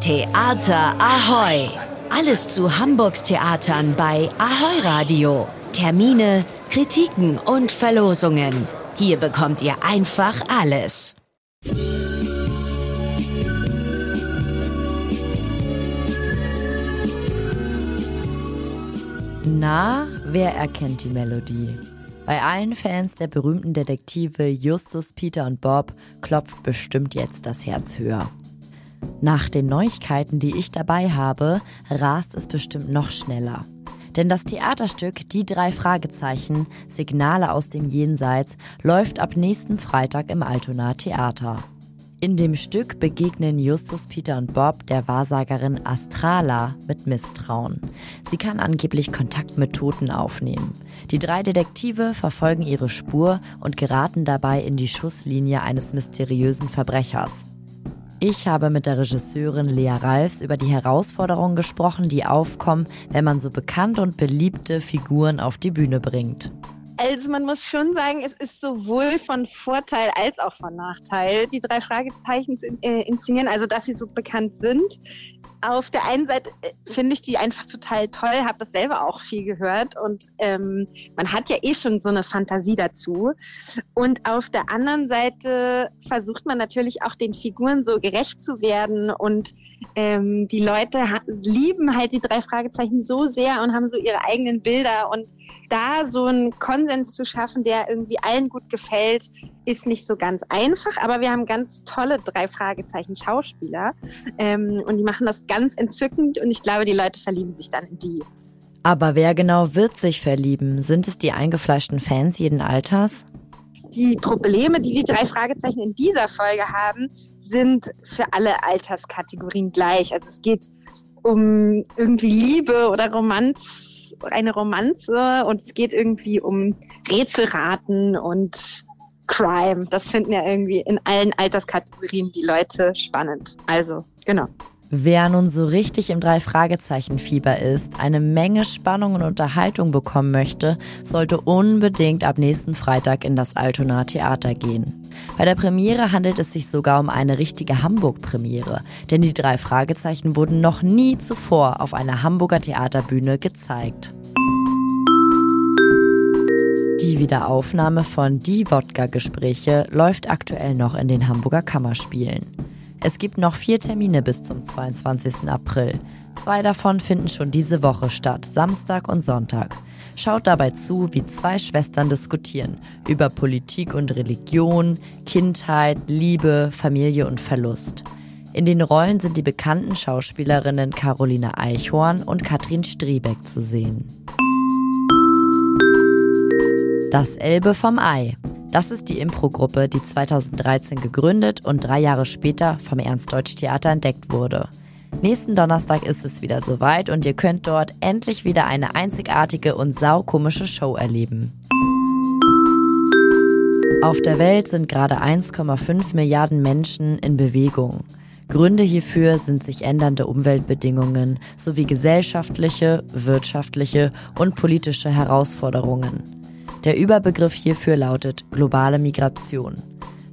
Theater Ahoy! Alles zu Hamburgs Theatern bei Ahoy Radio. Termine, Kritiken und Verlosungen. Hier bekommt ihr einfach alles. Na, wer erkennt die Melodie? Bei allen Fans der berühmten Detektive Justus, Peter und Bob klopft bestimmt jetzt das Herz höher. Nach den Neuigkeiten, die ich dabei habe, rast es bestimmt noch schneller. Denn das Theaterstück Die drei Fragezeichen, Signale aus dem Jenseits, läuft ab nächsten Freitag im Altona Theater. In dem Stück begegnen Justus, Peter und Bob der Wahrsagerin Astrala mit Misstrauen. Sie kann angeblich Kontakt mit Toten aufnehmen. Die drei Detektive verfolgen ihre Spur und geraten dabei in die Schusslinie eines mysteriösen Verbrechers. Ich habe mit der Regisseurin Lea Ralfs über die Herausforderungen gesprochen, die aufkommen, wenn man so bekannte und beliebte Figuren auf die Bühne bringt. Also man muss schon sagen, es ist sowohl von Vorteil als auch von Nachteil, die drei Fragezeichen zu äh, inszenieren, also dass sie so bekannt sind. Auf der einen Seite äh, finde ich die einfach total toll, habe das selber auch viel gehört und ähm, man hat ja eh schon so eine Fantasie dazu. Und auf der anderen Seite versucht man natürlich auch den Figuren so gerecht zu werden und ähm, die Leute lieben halt die drei Fragezeichen so sehr und haben so ihre eigenen Bilder und da so einen Konsens zu schaffen, der irgendwie allen gut gefällt, ist nicht so ganz einfach, aber wir haben ganz tolle drei Fragezeichen Schauspieler ähm, und die machen das ganz entzückend und ich glaube, die Leute verlieben sich dann in die. Aber wer genau wird sich verlieben? Sind es die eingefleischten Fans jeden Alters? Die Probleme, die die drei Fragezeichen in dieser Folge haben, sind für alle Alterskategorien gleich. Also es geht um irgendwie Liebe oder Romanz eine Romanze und es geht irgendwie um Rätselraten und Crime. Das finden ja irgendwie in allen Alterskategorien die Leute spannend. Also, genau. Wer nun so richtig im Drei-Fragezeichen-Fieber ist, eine Menge Spannung und Unterhaltung bekommen möchte, sollte unbedingt ab nächsten Freitag in das Altona Theater gehen. Bei der Premiere handelt es sich sogar um eine richtige Hamburg-Premiere, denn die drei Fragezeichen wurden noch nie zuvor auf einer Hamburger Theaterbühne gezeigt. Die Wiederaufnahme von Die Wodka-Gespräche läuft aktuell noch in den Hamburger Kammerspielen. Es gibt noch vier Termine bis zum 22. April. Zwei davon finden schon diese Woche statt, Samstag und Sonntag. Schaut dabei zu, wie zwei Schwestern diskutieren über Politik und Religion, Kindheit, Liebe, Familie und Verlust. In den Rollen sind die bekannten Schauspielerinnen Caroline Eichhorn und Katrin Striebeck zu sehen. Das Elbe vom Ei. Das ist die Impro-Gruppe, die 2013 gegründet und drei Jahre später vom Ernst-Deutsch-Theater entdeckt wurde. Nächsten Donnerstag ist es wieder soweit und ihr könnt dort endlich wieder eine einzigartige und saukomische Show erleben. Auf der Welt sind gerade 1,5 Milliarden Menschen in Bewegung. Gründe hierfür sind sich ändernde Umweltbedingungen sowie gesellschaftliche, wirtschaftliche und politische Herausforderungen. Der Überbegriff hierfür lautet globale Migration.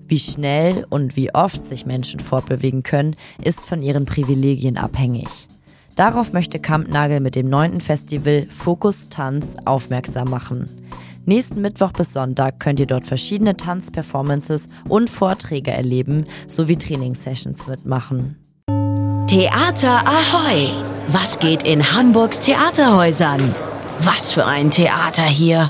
Wie schnell und wie oft sich Menschen fortbewegen können, ist von ihren Privilegien abhängig. Darauf möchte Kampnagel mit dem neunten Festival Fokus Tanz aufmerksam machen. Nächsten Mittwoch bis Sonntag könnt ihr dort verschiedene Tanzperformances und Vorträge erleben sowie Trainingssessions mitmachen. Theater Ahoy! Was geht in Hamburgs Theaterhäusern? Was für ein Theater hier!